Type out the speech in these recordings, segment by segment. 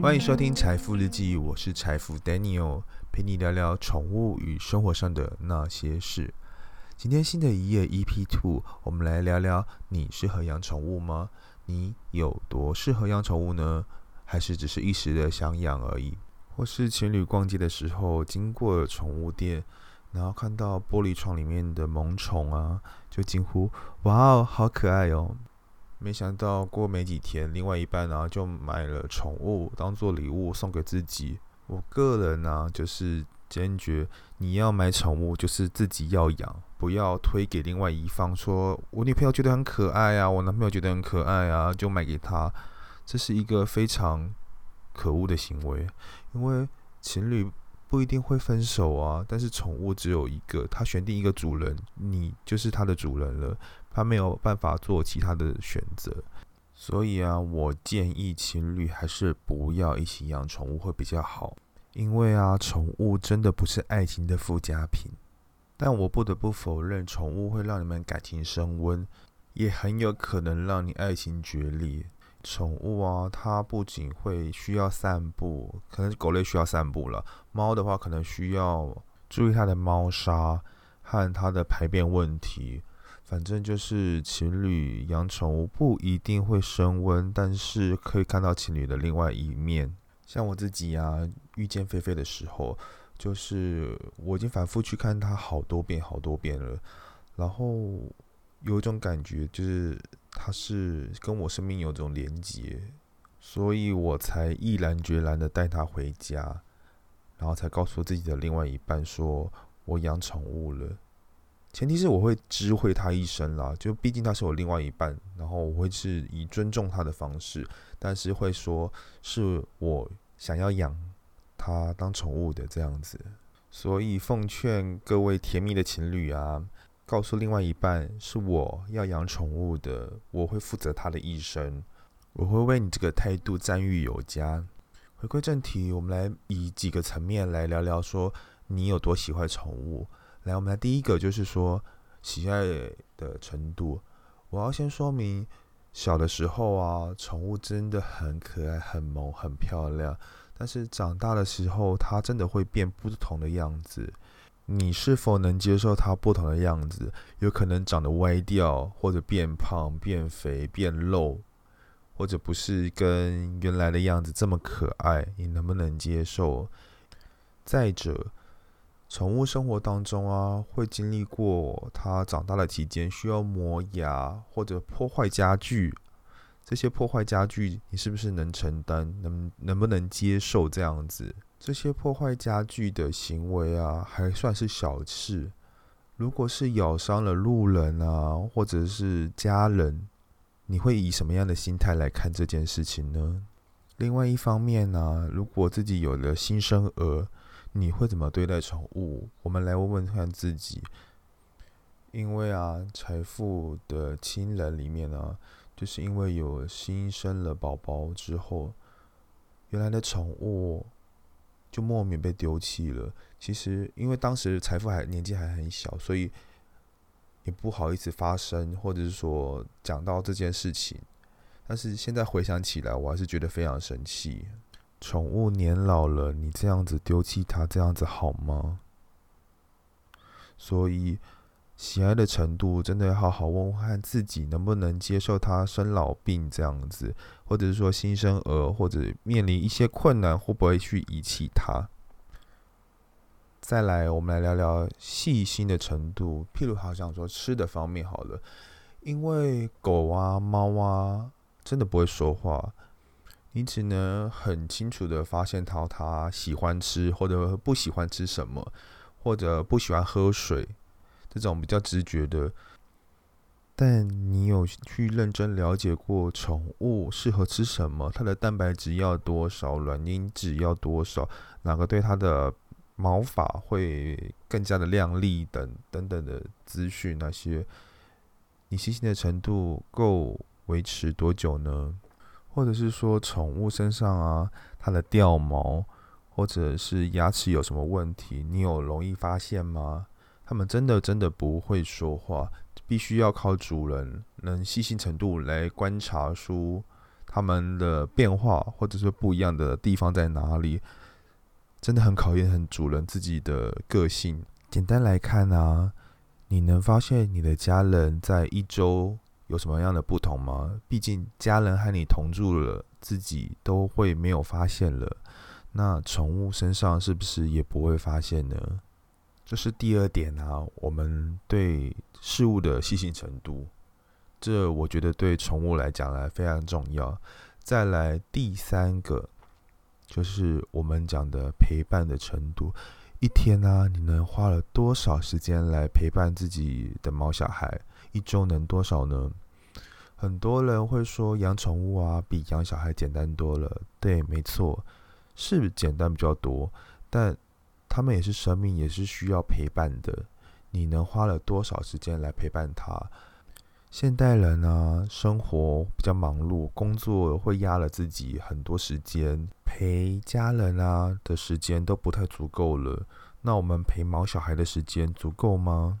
欢迎收听财富日记，我是财富 Daniel，陪你聊聊宠物与生活上的那些事。今天新的一页 EP Two，我们来聊聊你适合养宠物吗？你有多适合养宠物呢？还是只是一时的想养而已？或是情侣逛街的时候经过宠物店，然后看到玻璃窗里面的萌宠啊，就惊呼：“哇哦，好可爱哦！”没想到过没几天，另外一半呢就买了宠物当做礼物送给自己。我个人呢就是坚决，你要买宠物就是自己要养，不要推给另外一方，说我女朋友觉得很可爱啊，我男朋友觉得很可爱啊，就买给他。这是一个非常可恶的行为，因为情侣不一定会分手啊，但是宠物只有一个，他选定一个主人，你就是他的主人了。他没有办法做其他的选择，所以啊，我建议情侣还是不要一起养宠物会比较好。因为啊，宠物真的不是爱情的附加品。但我不得不否认，宠物会让你们感情升温，也很有可能让你爱情决裂。宠物啊，它不仅会需要散步，可能狗类需要散步了，猫的话可能需要注意它的猫砂和它的排便问题。反正就是情侣养宠物不一定会升温，但是可以看到情侣的另外一面。像我自己啊，遇见菲菲的时候，就是我已经反复去看它好多遍、好多遍了，然后有一种感觉，就是它是跟我生命有种连结，所以我才毅然决然的带它回家，然后才告诉自己的另外一半说，我养宠物了。前提是我会知会他一声啦，就毕竟他是我另外一半，然后我会是以尊重他的方式，但是会说是我想要养他当宠物的这样子，所以奉劝各位甜蜜的情侣啊，告诉另外一半是我要养宠物的，我会负责他的一生，我会为你这个态度赞誉有加。回归正题，我们来以几个层面来聊聊，说你有多喜欢宠物。来，我们来第一个就是说喜爱的程度。我要先说明，小的时候啊，宠物真的很可爱、很萌、很漂亮。但是长大的时候，它真的会变不同的样子。你是否能接受它不同的样子？有可能长得歪掉，或者变胖、变肥、变肉，或者不是跟原来的样子这么可爱，你能不能接受？再者，宠物生活当中啊，会经历过它长大的期间，需要磨牙或者破坏家具。这些破坏家具，你是不是能承担？能能不能接受这样子？这些破坏家具的行为啊，还算是小事。如果是咬伤了路人啊，或者是家人，你会以什么样的心态来看这件事情呢？另外一方面呢，如果自己有了新生儿，你会怎么对待宠物？我们来问问看自己。因为啊，财富的亲人里面呢，就是因为有新生了宝宝之后，原来的宠物就莫名被丢弃了。其实，因为当时财富还年纪还很小，所以也不好意思发声，或者是说讲到这件事情。但是现在回想起来，我还是觉得非常生气。宠物年老了，你这样子丢弃它，这样子好吗？所以喜爱的程度，真的要好好问问看自己，能不能接受它生老病这样子，或者是说新生儿，或者面临一些困难，会不会去遗弃它？再来，我们来聊聊细心的程度，譬如好像说吃的方面好了，因为狗啊、猫啊，真的不会说话。你只能很清楚的发现到他喜欢吃或者不喜欢吃什么，或者不喜欢喝水，这种比较直觉的。但你有去认真了解过宠物适合吃什么？它的蛋白质要多少？卵磷脂要多少？哪个对它的毛发会更加的亮丽？等等等的资讯，那些你细心的程度够维持多久呢？或者是说宠物身上啊，它的掉毛，或者是牙齿有什么问题，你有容易发现吗？他们真的真的不会说话，必须要靠主人能细心程度来观察出他们的变化，或者是不一样的地方在哪里，真的很考验很主人自己的个性。简单来看啊，你能发现你的家人在一周有什么样的不同吗？毕竟家人和你同住了，自己都会没有发现了。那宠物身上是不是也不会发现呢？这是第二点啊，我们对事物的细心程度，这我觉得对宠物来讲来非常重要。再来第三个，就是我们讲的陪伴的程度。一天呢，你能花了多少时间来陪伴自己的猫小孩？一周能多少呢？很多人会说养宠物啊，比养小孩简单多了。对，没错。是简单比较多，但他们也是生命，也是需要陪伴的。你能花了多少时间来陪伴他？现代人呢，生活比较忙碌，工作会压了自己很多时间，陪家人啊的时间都不太足够了。那我们陪毛小孩的时间足够吗？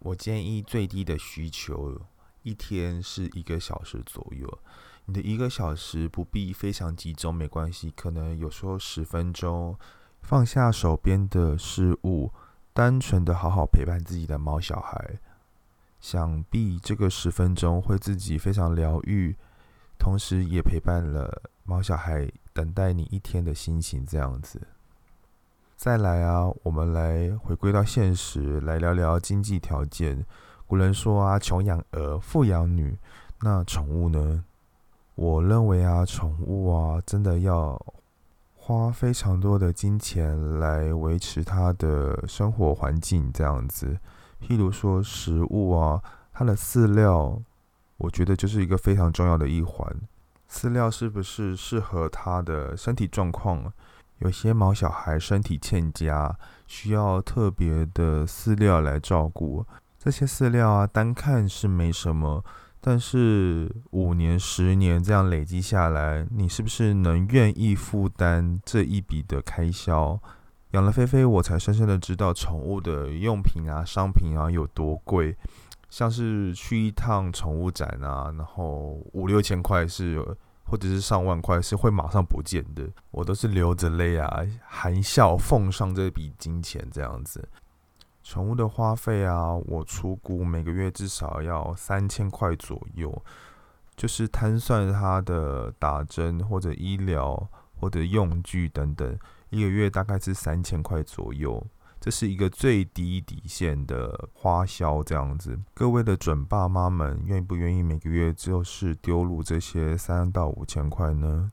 我建议最低的需求一天是一个小时左右。你的一个小时不必非常集中，没关系。可能有时候十分钟，放下手边的事物，单纯的好好陪伴自己的猫小孩，想必这个十分钟会自己非常疗愈，同时也陪伴了猫小孩等待你一天的心情。这样子，再来啊，我们来回归到现实，来聊聊经济条件。古人说啊，穷养儿，富养女。那宠物呢？我认为啊，宠物啊，真的要花非常多的金钱来维持他的生活环境，这样子。譬如说食物啊，它的饲料，我觉得就是一个非常重要的一环。饲料是不是适合它的身体状况？有些毛小孩身体欠佳，需要特别的饲料来照顾。这些饲料啊，单看是没什么。但是五年、十年这样累积下来，你是不是能愿意负担这一笔的开销？养了菲菲，我才深深的知道宠物的用品啊、商品啊有多贵。像是去一趟宠物展啊，然后五六千块是，或者是上万块是会马上不见的，我都是流着泪啊，含笑奉上这笔金钱这样子。宠物的花费啊，我出估每个月至少要三千块左右，就是摊算它的打针或者医疗或者用具等等，一个月大概是三千块左右，这是一个最低底线的花销这样子。各位的准爸妈们，愿不愿意每个月就是丢入这些三到五千块呢？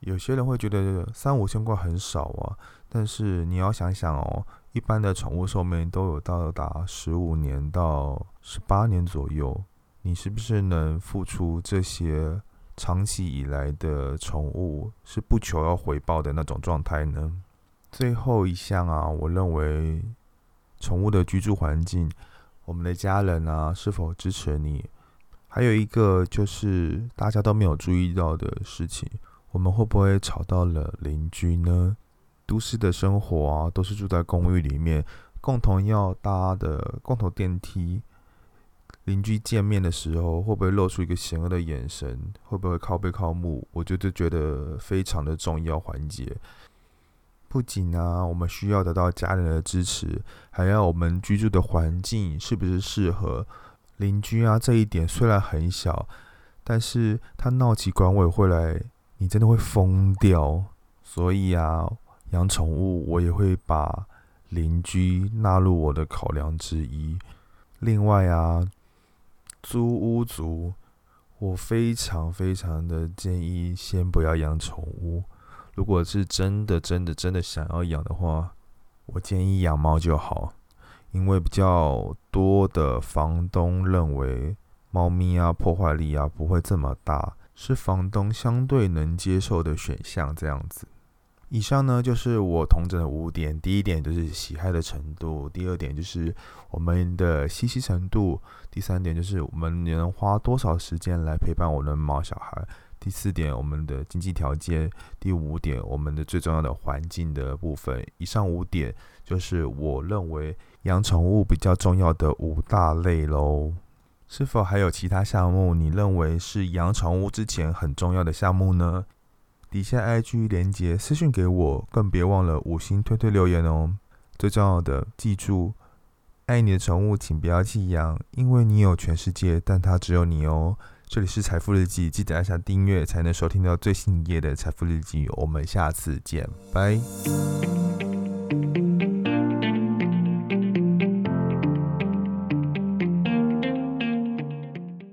有些人会觉得三五千块很少啊，但是你要想想哦。一般的宠物寿命都有到达十五年到十八年左右，你是不是能付出这些长期以来的宠物是不求要回报的那种状态呢？最后一项啊，我认为宠物的居住环境，我们的家人啊是否支持你？还有一个就是大家都没有注意到的事情，我们会不会吵到了邻居呢？都市的生活啊，都是住在公寓里面，共同要搭的共同电梯，邻居见面的时候会不会露出一个险恶的眼神？会不会靠背靠木？我觉得觉得非常的重要环节。不仅啊，我们需要得到家人的支持，还要我们居住的环境是不是适合邻居啊？这一点虽然很小，但是他闹起管委会来，你真的会疯掉。所以啊。养宠物，我也会把邻居纳入我的考量之一。另外啊，租屋族，我非常非常的建议先不要养宠物。如果是真的真的真的想要养的话，我建议养猫就好，因为比较多的房东认为猫咪啊破坏力啊不会这么大，是房东相对能接受的选项这样子。以上呢就是我同整的五点。第一点就是喜爱的程度，第二点就是我们的稀稀程度，第三点就是我们能花多少时间来陪伴我们的毛小孩，第四点我们的经济条件，第五点我们的最重要的环境的部分。以上五点就是我认为养宠物比较重要的五大类喽。是否还有其他项目你认为是养宠物之前很重要的项目呢？底下 IG 连接私讯给我，更别忘了五星推推留言哦。最重要的，记住，爱你的宠物，请不要弃养，因为你有全世界，但它只有你哦。这里是财富日记，记得按下订阅，才能收听到最新一页的财富日记。我们下次见，拜。